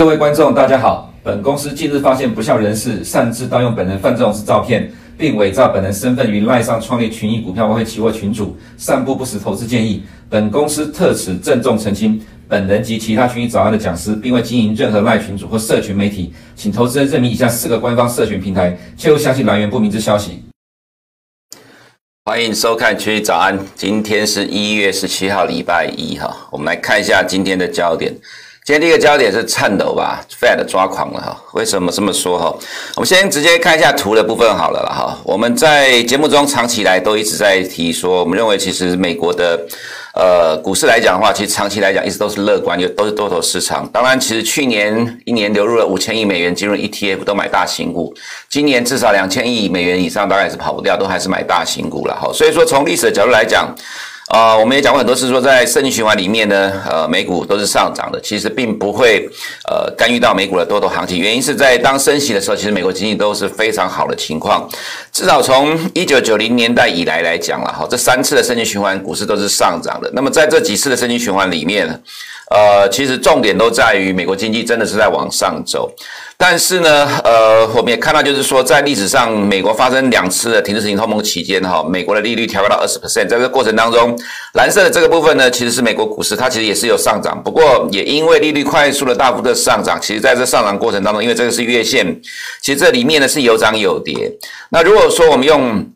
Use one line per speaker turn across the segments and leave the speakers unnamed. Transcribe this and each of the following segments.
各位观众，大家好。本公司近日发现不肖人士擅自盗用本人范仲式照片，并伪造本人身份于赖上创立群益股票外汇期货群组，散布不实投资建议。本公司特此郑重澄清，本人及其他群益早安的讲师，并未经营任何赖群组或社群媒体，请投资人认明以下四个官方社群平台，切勿相信来源不明之消息。
欢迎收看群益早安，今天是一月十七号，礼拜一哈，我们来看一下今天的焦点。今天第一个焦点是颤抖吧，Fed 抓狂了哈。为什么这么说哈？我们先直接看一下图的部分好了啦哈。我们在节目中长期来都一直在提说，我们认为其实美国的呃股市来讲的话，其实长期来讲一直都是乐观，又都是多头市场。当然，其实去年一年流入了五千亿美元进入 ETF，都买大型股。今年至少两千亿美元以上，大概是跑不掉，都还是买大型股了哈。所以说，从历史的角度来讲。啊、我们也讲过很多次，说在升息循环里面呢，呃，美股都是上涨的，其实并不会呃干预到美股的多头行情。原因是在当升息的时候，其实美国经济都是非常好的情况。至少从一九九零年代以来来讲了哈，这三次的升级循环，股市都是上涨的。那么在这几次的升级循环里面呢，呃，其实重点都在于美国经济真的是在往上走，但是呢，呃，我们也看到就是说，在历史上美国发生两次的停滞性通膨期间，哈，美国的利率调高到二十 percent，在这个过程当中，蓝色的这个部分呢，其实是美国股市，它其实也是有上涨，不过也因为利率快速的大幅的上涨，其实在这上涨过程当中，因为这个是月线，其实这里面呢是有涨有跌。那如果说我们用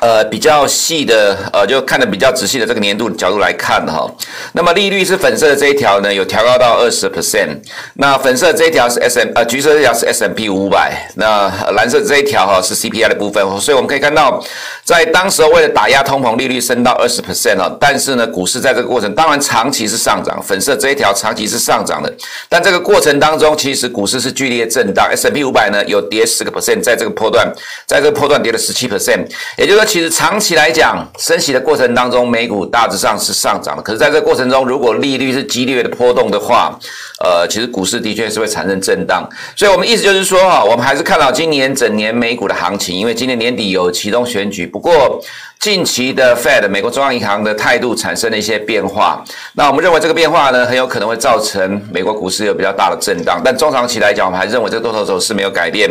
呃，比较细的，呃，就看的比较仔细的这个年度角度来看哈，那么利率是粉色的这一条呢，有调高到二十 percent，那粉色这一条是 S M，呃，橘色这条是 S M P 五百，那蓝色这一条哈是 C P I 的部分，所以我们可以看到，在当时为了打压通膨，利率升到二十 percent 哈，但是呢，股市在这个过程当然长期是上涨，粉色这一条长期是上涨的，但这个过程当中，其实股市是剧烈震荡，S M P 五百呢有跌十个 percent，在这个波段，在这个波段跌了十七 percent，也就是其实长期来讲，升息的过程当中，美股大致上是上涨的。可是，在这个过程中，如果利率是激烈的波动的话，呃，其实股市的确是会产生震荡。所以，我们意思就是说，哈，我们还是看到今年整年美股的行情，因为今年年底有期中选举。不过，近期的 Fed 美国中央银行的态度产生了一些变化，那我们认为这个变化呢，很有可能会造成美国股市有比较大的震荡。但中长期来讲，我们还认为这个多头走势没有改变。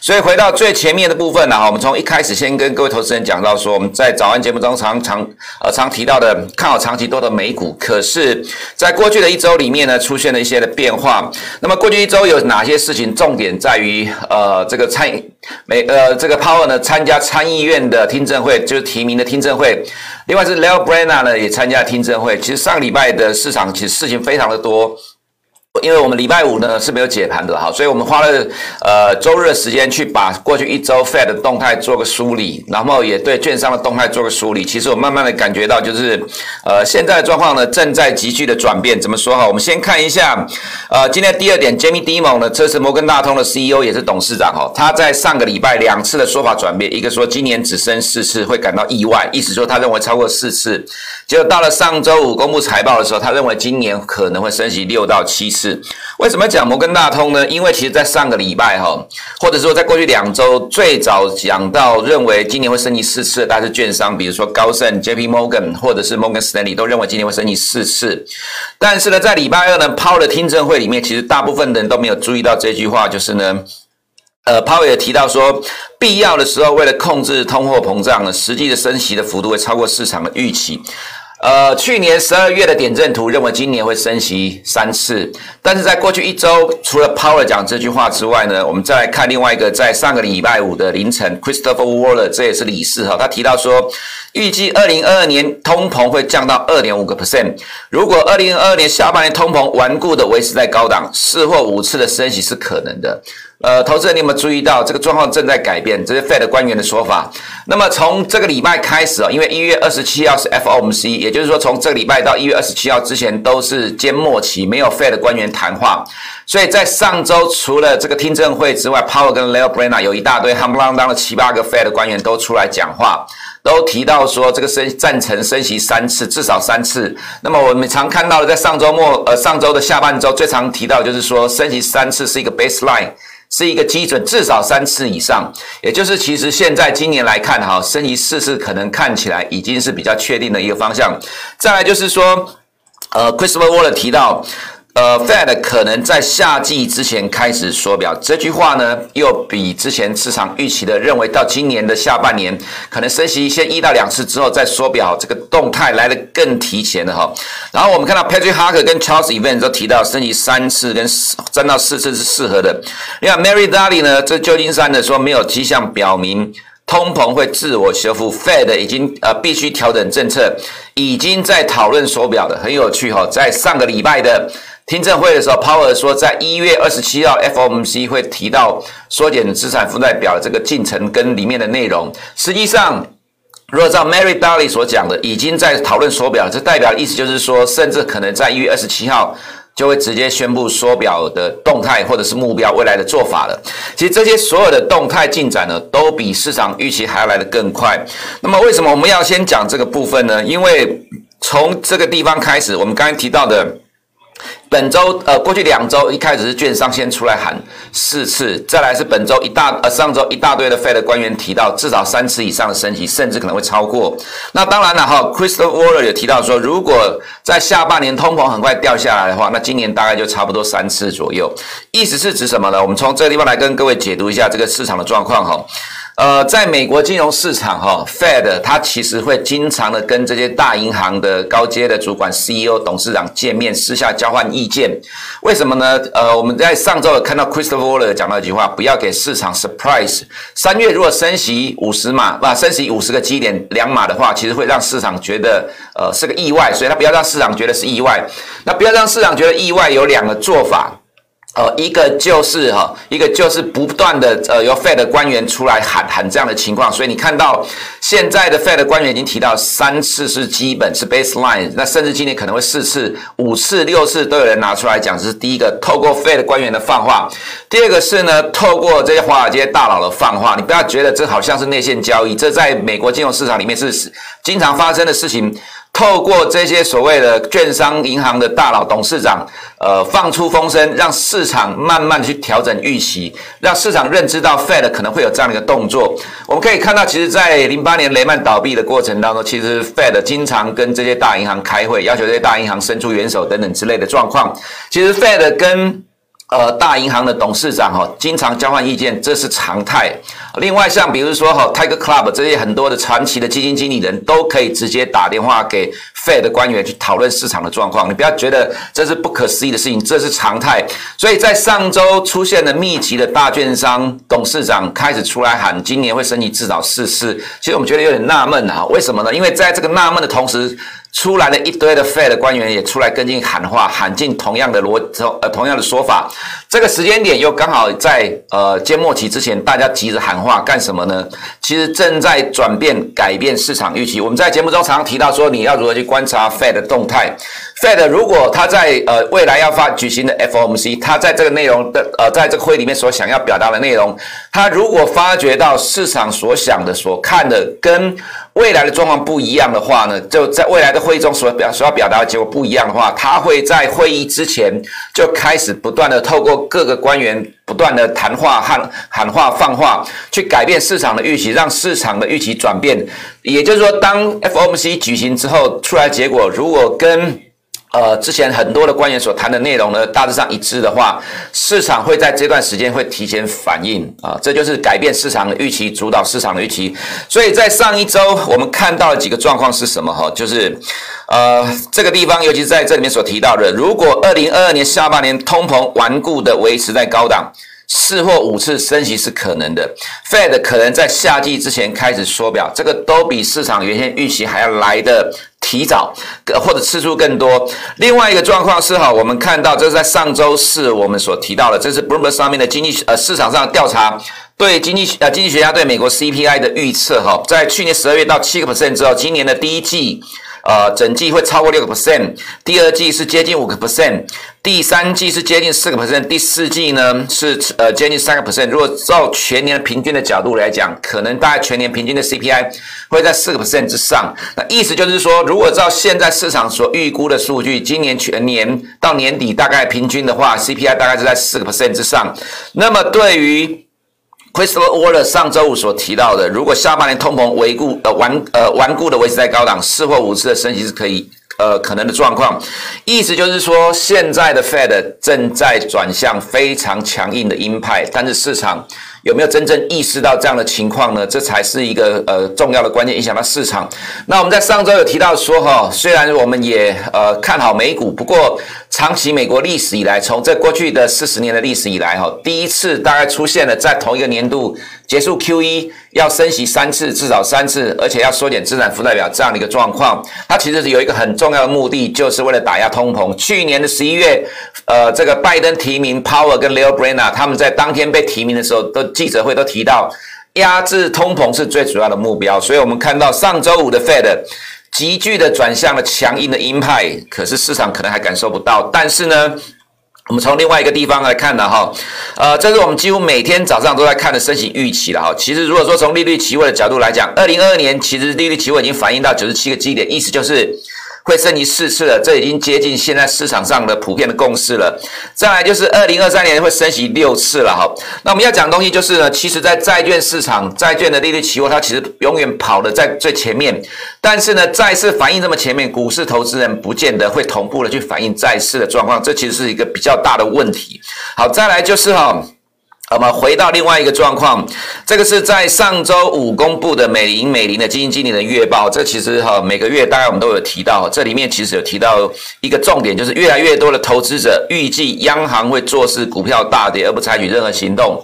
所以回到最前面的部分呢，哈，我们从一开始先跟各位投资人讲到说，我们在早安节目中常常呃常提到的看好长期多头美股，可是在过去的一周里面呢，出现了一些的变化。那么过去一周有哪些事情？重点在于呃这个参美呃这个 Powell 呢参加参议院的听证会，就是提名。的听证会，另外是 Lil Brana 呢也参加听证会。其实上个礼拜的市场其实事情非常的多。因为我们礼拜五呢是没有解盘的哈，所以我们花了呃周日的时间去把过去一周 Fed 的动态做个梳理，然后也对券商的动态做个梳理。其实我慢慢的感觉到，就是呃现在的状况呢正在急剧的转变。怎么说哈？我们先看一下呃今天第二点，Jamie Dimon 呢，这是摩根大通的 CEO 也是董事长哈，他在上个礼拜两次的说法转变，一个说今年只升四次会感到意外，意思说他认为超过四次，结果到了上周五公布财报的时候，他认为今年可能会升息六到七次。为什么讲摩根大通呢？因为其实，在上个礼拜哈，或者说在过去两周，最早讲到认为今年会升息四次的，大概是券商，比如说高盛、J.P. Morgan 或者是 Morgan Stanley 都认为今年会升息四次。但是呢，在礼拜二呢，Powell 的听证会里面，其实大部分人都没有注意到这句话，就是呢，呃抛也提到说，必要的时候，为了控制通货膨胀呢，实际的升息的幅度会超过市场的预期。呃，去年十二月的点阵图认为今年会升息三次，但是在过去一周，除了 Powell 讲这句话之外呢，我们再来看另外一个，在上个礼拜五的凌晨，Christopher Waller 这也是理事哈，他提到说，预计二零二二年通膨会降到二点五个 percent，如果二零二二年下半年通膨顽固的维持在高档，四或五次的升息是可能的。呃，投资人，你有没有注意到这个状况正在改变？这是 Fed 官员的说法。那么从这个礼拜开始啊，因为一月二十七号是 FOMC，也就是说从这个礼拜到一月二十七号之前都是缄默期，没有 Fed 官员谈话。所以在上周除了这个听证会之外，Powell 跟 Lael Brainard 有一大堆夯不啷当的七八个 Fed 官员都出来讲话，都提到说这个升赞成升息三次，至少三次。那么我们常看到的，在上周末呃上周的下半周最常提到就是说升息三次是一个 baseline。是一个基准，至少三次以上，也就是其实现在今年来看，哈，升息四次可能看起来已经是比较确定的一个方向。再来就是说，呃，Christopher Wall 提到。呃，Fed 可能在夏季之前开始缩表，这句话呢，又比之前市场预期的认为到今年的下半年可能升息先一到两次之后再缩表，这个动态来得更提前了哈。然后我们看到 Patrick Harker 跟 Charles Evans 都提到升息三次跟三到四次是适合的。另外 Mary Daly 呢，这旧金山的说没有迹象表明通膨会自我修复，Fed 已经呃必须调整政策，已经在讨论缩表的，很有趣哈，在上个礼拜的。听证会的时候，Power 说，在一月二十七号，FOMC 会提到缩减资产负债表这个进程跟里面的内容。实际上，如果照 Mary Daly 所讲的，已经在讨论缩表，这代表的意思就是说，甚至可能在一月二十七号就会直接宣布缩表的动态或者是目标未来的做法了。其实这些所有的动态进展呢，都比市场预期还要来得更快。那么，为什么我们要先讲这个部分呢？因为从这个地方开始，我们刚才提到的。本周呃，过去两周一开始是券商先出来喊四次，再来是本周一大呃上周一大堆的 Fed 官员提到至少三次以上的升级，甚至可能会超过。那当然了哈，Crystal Waller 也提到说，如果在下半年通膨很快掉下来的话，那今年大概就差不多三次左右。意思是指什么呢？我们从这个地方来跟各位解读一下这个市场的状况哈。呃，在美国金融市场，哈，Fed 它其实会经常的跟这些大银行的高阶的主管、CEO、董事长见面，私下交换意见。为什么呢？呃，我们在上周有看到 Christopher Waller 讲到一句话：不要给市场 surprise。三月如果升息五十码，不，升息五十个基点两码的话，其实会让市场觉得呃是个意外，所以他不要让市场觉得是意外。那不要让市场觉得意外，有两个做法。呃，一个就是哈，一个就是不断的呃由 Fed 官员出来喊喊这样的情况，所以你看到现在的 Fed 官员已经提到三次是基本是 baseline，那甚至今年可能会四次、五次、六次都有人拿出来讲，这是第一个透过 Fed 官员的放话，第二个是呢透过这些华尔街大佬的放话，你不要觉得这好像是内线交易，这在美国金融市场里面是经常发生的事情。透过这些所谓的券商银行的大佬董事长，呃，放出风声，让市场慢慢去调整预期，让市场认知到 Fed 可能会有这样的一个动作。我们可以看到，其实，在零八年雷曼倒闭的过程当中，其实 Fed 经常跟这些大银行开会，要求这些大银行伸出援手等等之类的状况。其实 Fed 跟呃，大银行的董事长哈，经常交换意见，这是常态。另外，像比如说哈，Tiger Club 这些很多的传奇的基金经理人都可以直接打电话给 Fed 的官员去讨论市场的状况。你不要觉得这是不可思议的事情，这是常态。所以在上周出现了密集的大券商董事长开始出来喊，今年会升息至少四次。其实我们觉得有点纳闷啊，为什么呢？因为在这个纳闷的同时。出来了一堆的 Fed 的官员也出来跟进喊话，喊进同样的逻呃同样的说法。这个时间点又刚好在呃缄默期之前，大家急着喊话干什么呢？其实正在转变改变市场预期。我们在节目中常常提到说，你要如何去观察 Fed 的动态。Fed 如果他在呃未来要发举行的 FOMC，他在这个内容的呃在这个会里面所想要表达的内容，他如果发觉到市场所想的所看的跟未来的状况不一样的话呢，就在未来的会议中所表所要表达的结果不一样的话，他会在会议之前就开始不断的透过各个官员不断的谈话和喊话放话，去改变市场的预期，让市场的预期转变。也就是说，当 FOMC 举行之后出来结果，如果跟呃，之前很多的官员所谈的内容呢，大致上一致的话，市场会在这段时间会提前反应啊，这就是改变市场的预期，主导市场的预期。所以在上一周我们看到的几个状况是什么？哈，就是呃，这个地方，尤其是在这里面所提到的，如果二零二二年下半年通膨顽固的维持在高档。四或五次升息是可能的，Fed 可能在夏季之前开始缩表，这个都比市场原先预期还要来得提早，或者次数更多。另外一个状况是哈，我们看到这是在上周四我们所提到的，这是 Bloomberg 上面的经济呃市场上调查，对经济呃经济学家对美国 CPI 的预测哈，在去年十二月到七个 percent 之后，今年的第一季。呃，整季会超过六个 percent，第二季是接近五个 percent，第三季是接近四个 percent，第四季呢是呃接近三个 percent。如果照全年平均的角度来讲，可能大概全年平均的 CPI 会在四个 percent 之上。那意思就是说，如果照现在市场所预估的数据，今年全年到年底大概平均的话，CPI 大概是在四个 percent 之上。那么对于 Christopher Waller 上周五所提到的，如果下半年通膨维固呃顽呃顽固的维持在高档，四或五次的升息是可以呃可能的状况。意思就是说，现在的 Fed 正在转向非常强硬的鹰派，但是市场。有没有真正意识到这样的情况呢？这才是一个呃重要的关键，影响到市场。那我们在上周有提到说哈，虽然我们也呃看好美股，不过长期美国历史以来，从这过去的四十年的历史以来哈，第一次大概出现了在同一个年度。结束 QE 要升息三次，至少三次，而且要缩减资产负债表这样的一个状况，它其实是有一个很重要的目的，就是为了打压通膨。去年的十一月，呃，这个拜登提名 Powell 跟 Lael Brainard 他们在当天被提名的时候，都记者会都提到，压制通膨是最主要的目标。所以我们看到上周五的 Fed 急剧的转向了强硬的鹰派，可是市场可能还感受不到，但是呢。我们从另外一个地方来看呢，哈，呃，这是我们几乎每天早上都在看的升息预期了哈。其实如果说从利率期货的角度来讲，二零二二年其实利率期货已经反映到九十七个基点，意思就是。会升级四次了，这已经接近现在市场上的普遍的共识了。再来就是二零二三年会升息六次了哈。那我们要讲的东西就是呢，其实，在债券市场，债券的利率期货它其实永远跑得在最前面，但是呢，债市反应这么前面，股市投资人不见得会同步的去反映债市的状况，这其实是一个比较大的问题。好，再来就是哈。我们回到另外一个状况，这个是在上周五公布的美银美林的基金经理的月报。这其实哈每个月大概我们都有提到，这里面其实有提到一个重点，就是越来越多的投资者预计央行会坐视股票大跌而不采取任何行动。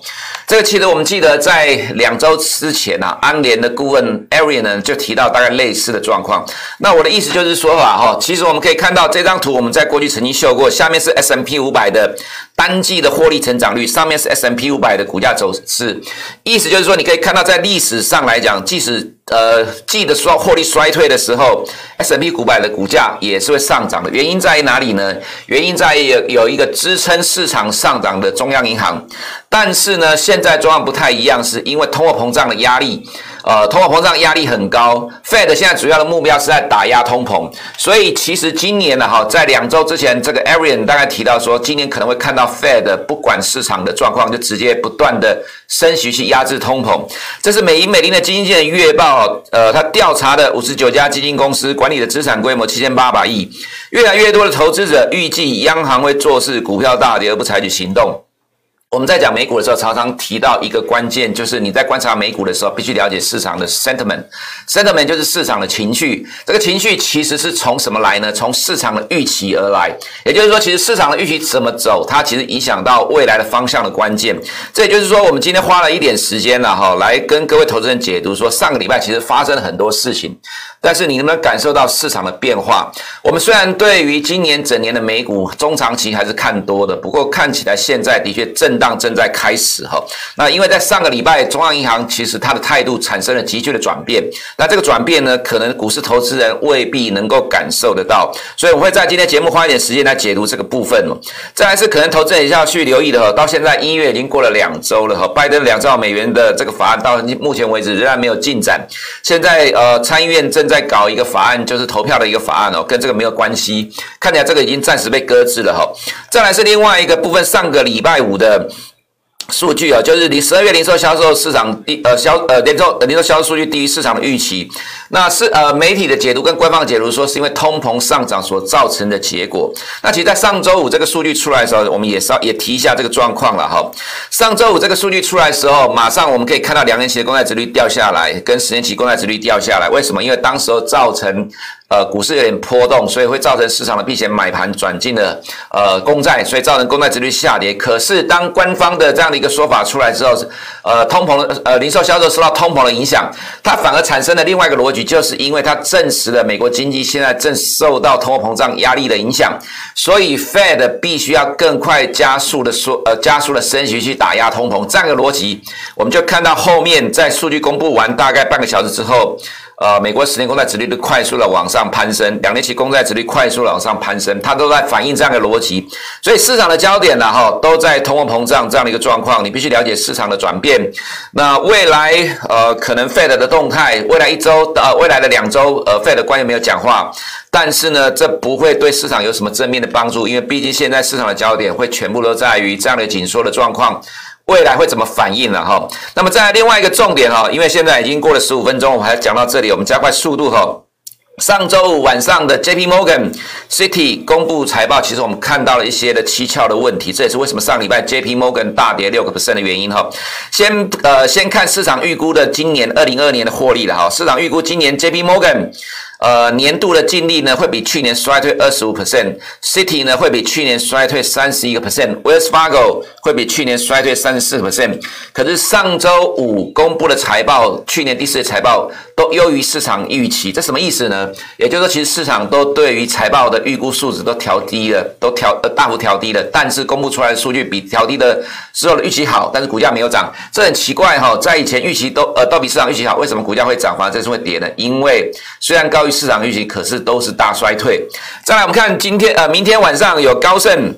这个其实我们记得在两周之前啊，安联的顾问 Arian 呢就提到大概类似的状况。那我的意思就是说法哈，其实我们可以看到这张图，我们在过去曾经秀过，下面是 S&P 500的单季的获利成长率，上面是 S M P 五百的股价走势，意思就是说，你可以看到，在历史上来讲，即使呃记得说获利衰退的时候，S M P 五百的股价也是会上涨的。原因在于哪里呢？原因在于有有一个支撑市场上涨的中央银行，但是呢，现在状况不太一样，是因为通货膨胀的压力。呃，通货膨胀压力很高，Fed 现在主要的目标是在打压通膨，所以其实今年呢，哈，在两周之前，这个 Arian 大概提到说，今年可能会看到 Fed 不管市场的状况，就直接不断的升息去压制通膨。这是美银美林的基金经理月报，呃，他调查的五十九家基金公司管理的资产规模七千八百亿，越来越多的投资者预计央行会做事股票大跌而不采取行动。我们在讲美股的时候，常常提到一个关键，就是你在观察美股的时候，必须了解市场的 sentiment。sentiment 就是市场的情绪。这个情绪其实是从什么来呢？从市场的预期而来。也就是说，其实市场的预期怎么走，它其实影响到未来的方向的关键。这也就是说，我们今天花了一点时间了哈，来跟各位投资人解读说，上个礼拜其实发生了很多事情。但是你能不能感受到市场的变化？我们虽然对于今年整年的美股中长期还是看多的，不过看起来现在的确震荡正在开始哈。那因为在上个礼拜，中央银行其实它的态度产生了急剧的转变。那这个转变呢，可能股市投资人未必能够感受得到。所以我会在今天节目花一点时间来解读这个部分哦。再来是可能投资人也要去留意的哈。到现在一月已经过了两周了哈，拜登两兆美元的这个法案到目前为止仍然没有进展。现在呃参议院正在搞一个法案，就是投票的一个法案哦，跟这个没有关系。看起来这个已经暂时被搁置了哈。再来是另外一个部分，上个礼拜五的。数据啊，就是你十二月零售销售市场低呃销呃零售零售销售数据低于市场的预期，那是呃媒体的解读跟官方解读说是因为通膨上涨所造成的结果。那其实，在上周五这个数据出来的时候，我们也稍也提一下这个状况了哈。上周五这个数据出来的时候，马上我们可以看到两年期的公债殖率掉下来，跟十年期公债殖率掉下来。为什么？因为当时候造成。呃，股市有点波动，所以会造成市场的避险买盘转进了呃公债，所以造成公债殖率下跌。可是当官方的这样的一个说法出来之后，呃，通膨呃零售销售受到通膨的影响，它反而产生了另外一个逻辑，就是因为它证实了美国经济现在正受到通货膨胀压力的影响，所以 Fed 必须要更快加速的说呃加速的升息去打压通膨。这样的逻辑，我们就看到后面在数据公布完大概半个小时之后。呃，美国十年公债殖率的快速的往上攀升，两年期公债殖率快速的往上攀升，它都在反映这样的逻辑。所以市场的焦点呢，哈，都在通货膨胀这样的一个状况。你必须了解市场的转变。那未来呃，可能 Fed 的动态，未来一周呃，未来的两周呃，Fed 官员没有讲话，但是呢，这不会对市场有什么正面的帮助，因为毕竟现在市场的焦点会全部都在于这样的紧缩的状况。未来会怎么反应了哈？那么再来另外一个重点哈，因为现在已经过了十五分钟，我们还讲到这里，我们加快速度哈。上周五晚上的 J P Morgan City 公布财报，其实我们看到了一些的蹊跷的问题，这也是为什么上礼拜 J P Morgan 大跌六个 percent 的原因哈。先呃先看市场预估的今年二零二二年的获利了哈，市场预估今年 J P Morgan。呃，年度的净利呢会比去年衰退二十五 percent，City 呢会比去年衰退三十一个 percent，Wells Fargo 会比去年衰退三十四 percent。可是上周五公布的财报，去年第四季财报都优于市场预期，这什么意思呢？也就是说，其实市场都对于财报的预估数值都调低了，都调呃大幅调低了。但是公布出来的数据比调低的所有的预期好，但是股价没有涨，这很奇怪哈、在以前预期都呃都比市场预期好，为什么股价会涨，反而这次会跌呢？因为虽然高于市场预期，可是都是大衰退。再来，我们看今天呃，明天晚上有高盛，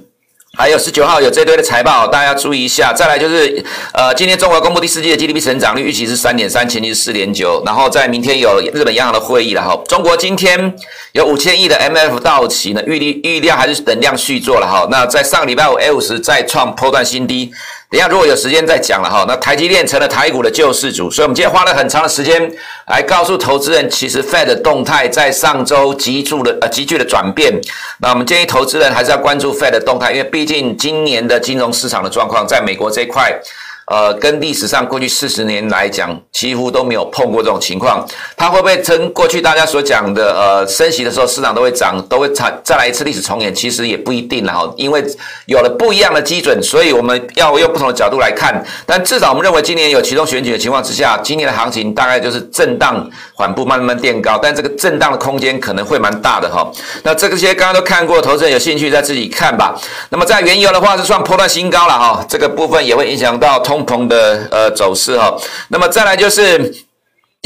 还有十九号有这堆的财报，大家注意一下。再来就是呃，今天中国公布第四季的 GDP 成长率预期是三点三，前期是四点九。然后在明天有日本央行的会议了哈。中国今天有五千亿的 MF 到期呢，预力预料还是等量续作了哈。那在上个礼拜五 A 五十再创破断新低。等下，如果有时间再讲了哈。那台积电成了台股的救世主，所以我们今天花了很长的时间来告诉投资人，其实 Fed 的动态在上周急剧的呃急剧的转变。那我们建议投资人还是要关注 Fed 的动态，因为毕竟今年的金融市场的状况，在美国这一块。呃，跟历史上过去四十年来讲，几乎都没有碰过这种情况。它会不会跟过去大家所讲的，呃，升息的时候市场都会涨，都会再再来一次历史重演？其实也不一定了哈，因为有了不一样的基准，所以我们要用不同的角度来看。但至少我们认为，今年有启动选举的情况之下，今年的行情大概就是震荡缓步，慢慢垫高，但这个震荡的空间可能会蛮大的哈。那这些刚刚都看过，投资人有兴趣再自己看吧。那么在原油的话，是算波段新高了哈，这个部分也会影响到通共同的呃走势哈，那么再来就是。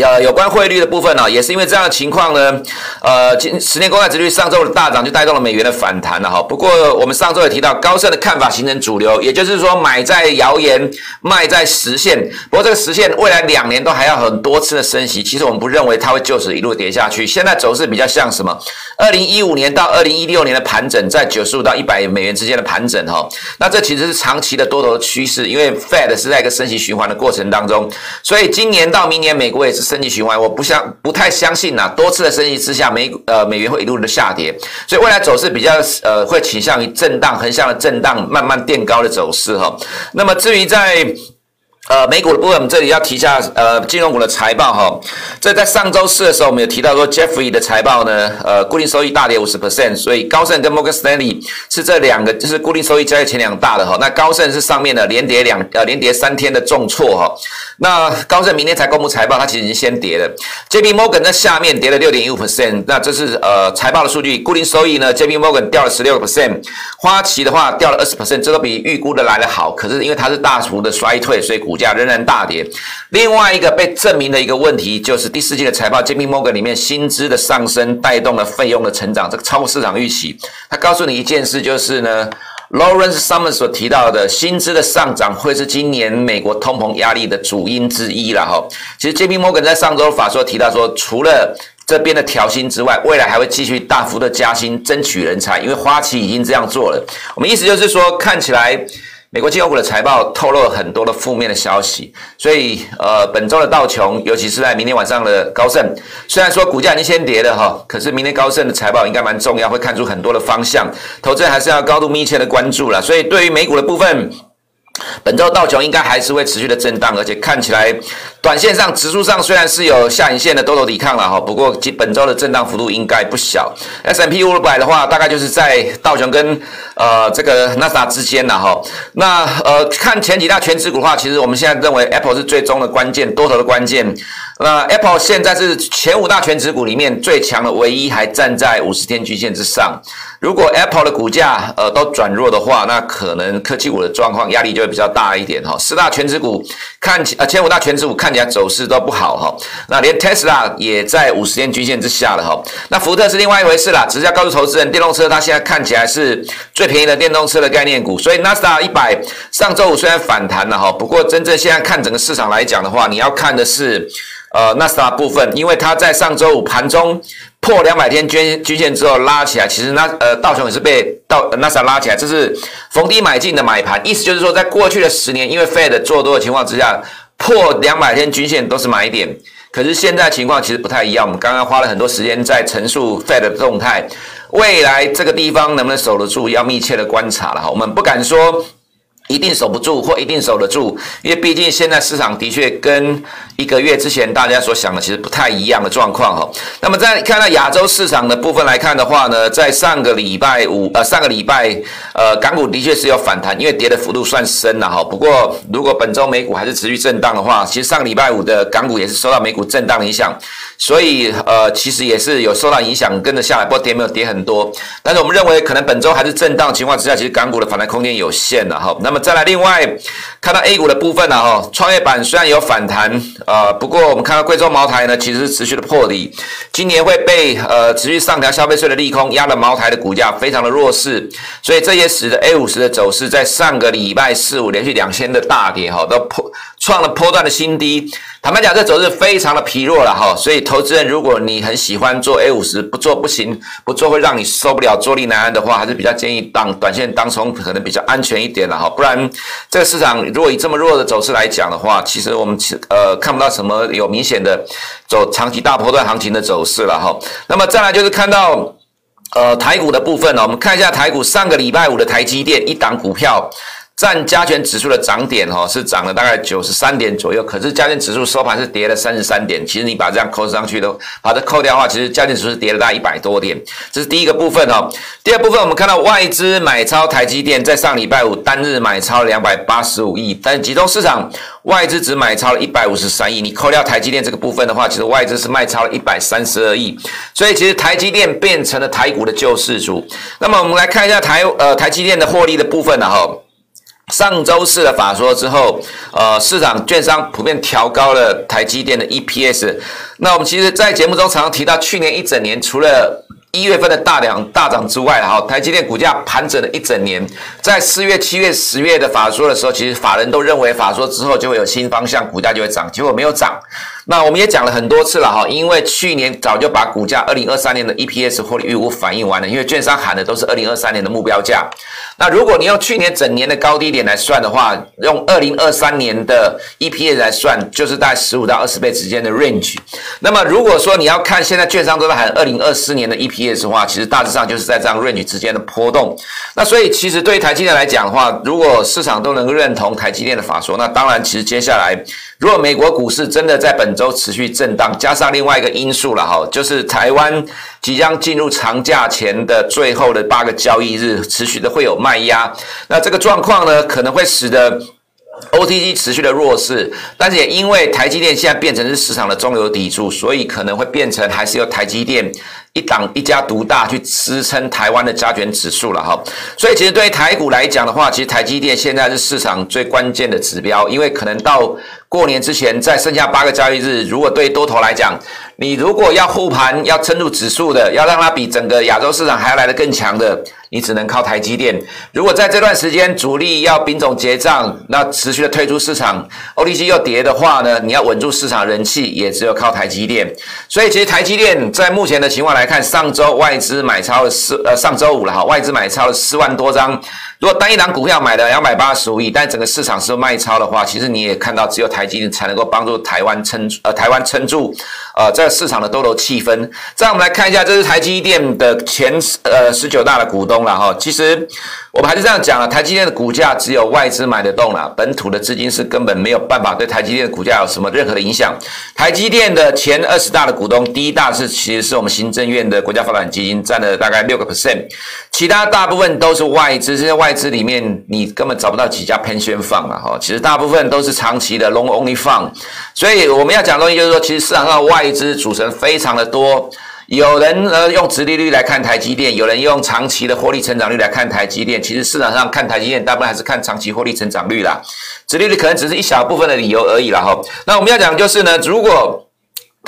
呃，有关汇率的部分呢、哦，也是因为这样的情况呢，呃，今十年公债殖率上周的大涨就带动了美元的反弹了哈。不过我们上周也提到，高盛的看法形成主流，也就是说买在谣言，卖在实现。不过这个实现未来两年都还要很多次的升息，其实我们不认为它会就此一路跌下去。现在走势比较像什么？二零一五年到二零一六年的盘整，在九十五到一百美元之间的盘整哈。那这其实是长期的多头趋势，因为 Fed 是在一个升息循环的过程当中，所以今年到明年美国也是。升级循环，我不相不太相信呐、多次的升级之下，美呃美元会一路的下跌，所以未来走势比较呃会倾向于震荡，横向的震荡，慢慢垫高的走势哈。那么至于在。呃，美股的部分，我们这里要提一下，呃，金融股的财报哈。这在上周四的时候，我们有提到说，Jeffrey 的财报呢，呃，固定收益大跌五十 percent，所以高盛跟 Morgan Stanley 是这两个，就是固定收益交易前两大的哈。那高盛是上面的连跌两呃连跌三天的重挫哈。那高盛明天才公布财报，它其实已经先跌了。JP Morgan 在下面跌了六点一五 percent，那这是呃财报的数据，固定收益呢，JP Morgan 掉了十六个 percent，花旗的话掉了二十 percent，这都比预估的来得好。可是因为它是大幅的衰退，所以股价仍然大跌。另外一个被证明的一个问题，就是第四季的财报，JP Morgan 里面薪资的上升带动了费用的成长，这个超过市场预期。他告诉你一件事，就是呢，Lawrence Summers 所提到的薪资的上涨会是今年美国通膨压力的主因之一了哈。其实 JP Morgan 在上周法说提到说，除了这边的调薪之外，未来还会继续大幅的加薪，争取人才，因为花旗已经这样做了。我们意思就是说，看起来。美国金融股的财报透露了很多的负面的消息，所以呃，本周的道琼，尤其是在明天晚上的高盛，虽然说股价已经先跌了哈，可是明天高盛的财报应该蛮重要，会看出很多的方向，投资人还是要高度密切的关注了。所以对于美股的部分。本周道琼应该还是会持续的震荡，而且看起来短线上指数上虽然是有下影线的多头抵抗了哈，不过本周的震荡幅度应该不小。S M P 五百的话，大概就是在道琼跟呃这个纳斯达之间了哈。那呃看前几大全指股的话，其实我们现在认为 Apple 是最终的关键，多头的关键。那 Apple 现在是前五大权值股里面最强的，唯一还站在五十天均线之上。如果 Apple 的股价呃都转弱的话，那可能科技股的状况压力就会比较大一点哈。四大权值股看起呃前五大权值股看起来走势都不好哈。那连 Tesla 也在五十天均线之下了哈。那福特是另外一回事啦，只是要告诉投资人，电动车它现在看起来是最便宜的电动车的概念股。所以纳斯达克一百上周五虽然反弹了哈，不过真正现在看整个市场来讲的话，你要看的是。呃，纳斯达部分，因为它在上周五盘中破两百天均均线之后拉起来，其实那呃道琼也是被道纳斯达拉起来，这是逢低买进的买盘，意思就是说，在过去的十年，因为 Fed 做多的情况之下。破两百天均线都是买点。可是现在情况其实不太一样，我们刚刚花了很多时间在陈述 Fed 的动态，未来这个地方能不能守得住，要密切的观察了哈。我们不敢说。一定守不住或一定守得住，因为毕竟现在市场的确跟一个月之前大家所想的其实不太一样的状况哈。那么在看到亚洲市场的部分来看的话呢，在上个礼拜五呃上个礼拜呃港股的确是有反弹，因为跌的幅度算深了哈。不过如果本周美股还是持续震荡的话，其实上个礼拜五的港股也是受到美股震荡影响，所以呃其实也是有受到影响跟着下来，不过跌没有跌很多。但是我们认为可能本周还是震荡情况之下，其实港股的反弹空间有限了哈。那么再来，另外看到 A 股的部分呢，哈，创业板虽然有反弹，呃，不过我们看到贵州茅台呢，其实是持续的破底，今年会被呃持续上调消费税的利空压了茅台的股价非常的弱势，所以这也使得 A 五十的走势在上个礼拜四五连续两天的大跌，哈，都破创了波段的新低。坦白讲，这走势非常的疲弱了，哈，所以投资人如果你很喜欢做 A 五十，不做不行，不做会让你受不了，坐立难安的话，还是比较建议当短线当冲可能比较安全一点了，哈，不然。这个市场如果以这么弱的走势来讲的话，其实我们呃看不到什么有明显的走长期大波段行情的走势了哈。那么再来就是看到呃台股的部分呢，我们看一下台股上个礼拜五的台积电一档股票。占加权指数的涨点哈是涨了大概九十三点左右，可是加权指数收盘是跌了三十三点。其实你把这样扣上去的，把它扣掉的话，其实加权指数是跌了大概一百多点。这是第一个部分哈。第二部分我们看到外资买超台积电，在上礼拜五单日买超两百八十五亿，但集中市场外资只买超了一百五十三亿。你扣掉台积电这个部分的话，其实外资是卖超了一百三十二亿。所以其实台积电变成了台股的救世主。那么我们来看一下台呃台积电的获利的部分呢哈。上周四的法说之后，呃，市场券商普遍调高了台积电的 EPS。那我们其实，在节目中常常提到，去年一整年除了一月份的大涨大涨之外，哈，台积电股价盘整了一整年。在四月、七月、十月的法说的时候，其实法人都认为法说之后就会有新方向，股价就会涨，结果没有涨。那我们也讲了很多次了哈，因为去年早就把股价二零二三年的 EPS 获利预估反映完了，因为券商喊的都是二零二三年的目标价。那如果你用去年整年的高低点来算的话，用二零二三年的 EPS 来算，就是在十五到二十倍之间的 range。那么如果说你要看现在券商都在喊二零二四年的 EPS 的话，其实大致上就是在这样 range 之间的波动。那所以其实对于台积电来讲的话，如果市场都能够认同台积电的法说，那当然其实接下来。如果美国股市真的在本周持续震荡，加上另外一个因素了哈，就是台湾即将进入长假前的最后的八个交易日，持续的会有卖压，那这个状况呢，可能会使得 OTC 持续的弱势，但是也因为台积电现在变成是市场的中流砥柱，所以可能会变成还是由台积电。一档一家独大去支撑台湾的加权指数了哈，所以其实对于台股来讲的话，其实台积电现在是市场最关键的指标，因为可能到过年之前，在剩下八个交易日，如果对多头来讲，你如果要护盘、要撑住指数的，要让它比整个亚洲市场还要来得更强的，你只能靠台积电。如果在这段时间主力要丙种结账，那持续的退出市场，OTC 又跌的话呢，你要稳住市场人气，也只有靠台积电。所以其实台积电在目前的情况来看，上周外资买超了四呃，上周五了哈，外资买超了四万多张。如果单一档股票买了两百八十五亿，但整个市场是卖超的话，其实你也看到，只有台积电才能够帮助台湾撑呃台湾撑住呃这个市场的多头气氛。再我们来看一下，这是台积电的前呃十九大的股东了哈。其实我们还是这样讲啊，台积电的股价只有外资买得动了，本土的资金是根本没有办法对台积电的股价有什么任何的影响。台积电的前二十大的股东，第一大是其实是我们行政院的国家发展基金，占了大概六个 percent，其他大部分都是外资，这些外。资里面你根本找不到几家 pension fund 了哈，其实大部分都是长期的 long only fund，所以我们要讲的东西就是说，其实市场上外资组成非常的多，有人呃用直利率来看台积电，有人用长期的获利成长率来看台积电，其实市场上看台积电大部分还是看长期获利成长率啦，直利率可能只是一小部分的理由而已啦哈。那我们要讲就是呢，如果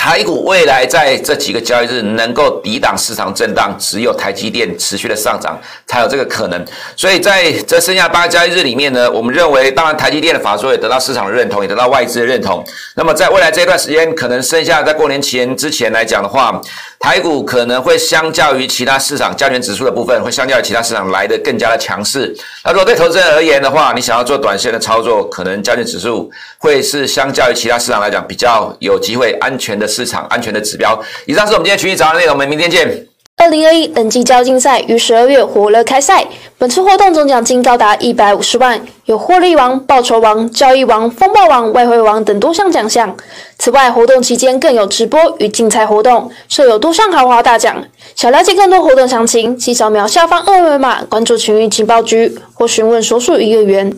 台股未来在这几个交易日能够抵挡市场震荡，只有台积电持续的上涨才有这个可能。所以在这剩下八个交易日里面呢，我们认为，当然台积电的法说也得到市场的认同，也得到外资的认同。那么在未来这一段时间，可能剩下在过年前之前来讲的话，台股可能会相较于其他市场加权指数的部分，会相较于其他市场来得更加的强势。那如果对投资人而言的话，你想要做短线的操作，可能加权指数会是相较于其他市场来讲比较有机会安全的。市场安全的指标。以上是我们今天群益早安的内容，我们明天见。
二零二一等级交易竞赛于十二月火热开赛，本次活动总奖金高达一百五十万，有获利王、报酬王、交易王、风暴王、外汇王等多项奖项。此外，活动期间更有直播与竞猜活动，设有多项豪华大奖。想了解更多活动详情，请扫描下方二维码关注群益情报局或询问所属营业员。